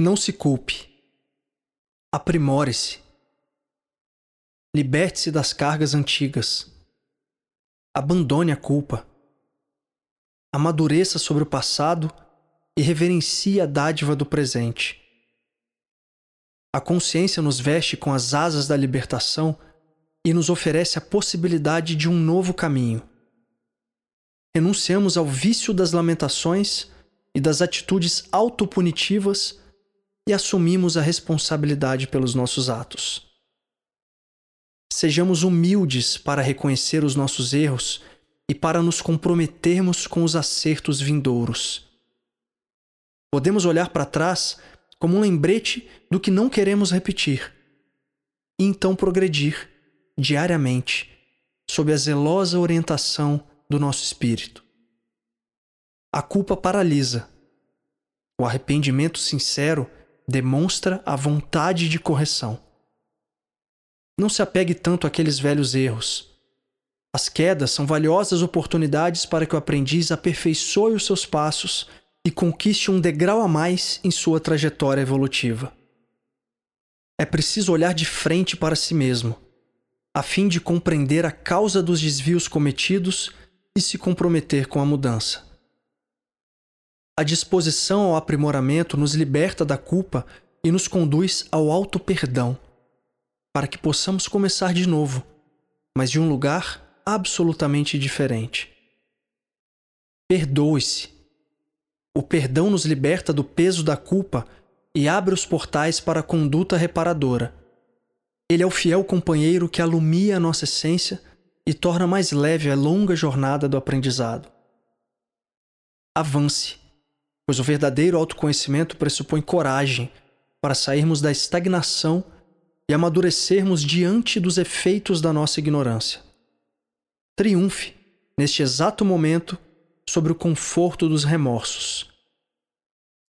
Não se culpe. Aprimore-se. Liberte-se das cargas antigas. Abandone a culpa. Amadureça sobre o passado e reverencie a dádiva do presente. A consciência nos veste com as asas da libertação e nos oferece a possibilidade de um novo caminho. Renunciamos ao vício das lamentações e das atitudes autopunitivas e assumimos a responsabilidade pelos nossos atos. Sejamos humildes para reconhecer os nossos erros e para nos comprometermos com os acertos vindouros. Podemos olhar para trás como um lembrete do que não queremos repetir e então progredir diariamente sob a zelosa orientação do nosso espírito. A culpa paralisa. O arrependimento sincero demonstra a vontade de correção. Não se apegue tanto àqueles velhos erros. As quedas são valiosas oportunidades para que o aprendiz aperfeiçoe os seus passos e conquiste um degrau a mais em sua trajetória evolutiva. É preciso olhar de frente para si mesmo, a fim de compreender a causa dos desvios cometidos e se comprometer com a mudança. A disposição ao aprimoramento nos liberta da culpa e nos conduz ao auto-perdão, para que possamos começar de novo, mas de um lugar absolutamente diferente. Perdoe-se. O perdão nos liberta do peso da culpa e abre os portais para a conduta reparadora. Ele é o fiel companheiro que alumia a nossa essência e torna mais leve a longa jornada do aprendizado. Avance pois o verdadeiro autoconhecimento pressupõe coragem para sairmos da estagnação e amadurecermos diante dos efeitos da nossa ignorância. Triunfe, neste exato momento, sobre o conforto dos remorsos.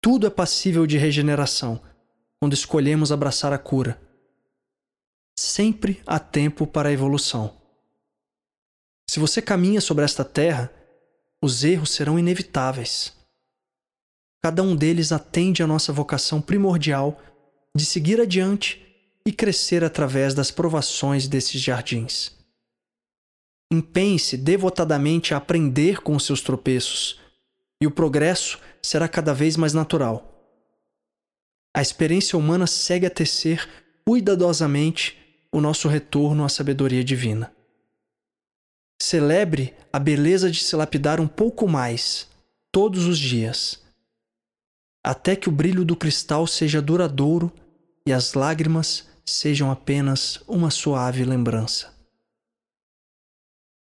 Tudo é passível de regeneração quando escolhemos abraçar a cura. Sempre há tempo para a evolução. Se você caminha sobre esta terra, os erros serão inevitáveis. Cada um deles atende à nossa vocação primordial de seguir adiante e crescer através das provações desses jardins. Empenhe-se devotadamente a aprender com os seus tropeços, e o progresso será cada vez mais natural. A experiência humana segue a tecer cuidadosamente o nosso retorno à sabedoria divina. Celebre a beleza de se lapidar um pouco mais, todos os dias até que o brilho do cristal seja duradouro e as lágrimas sejam apenas uma suave lembrança.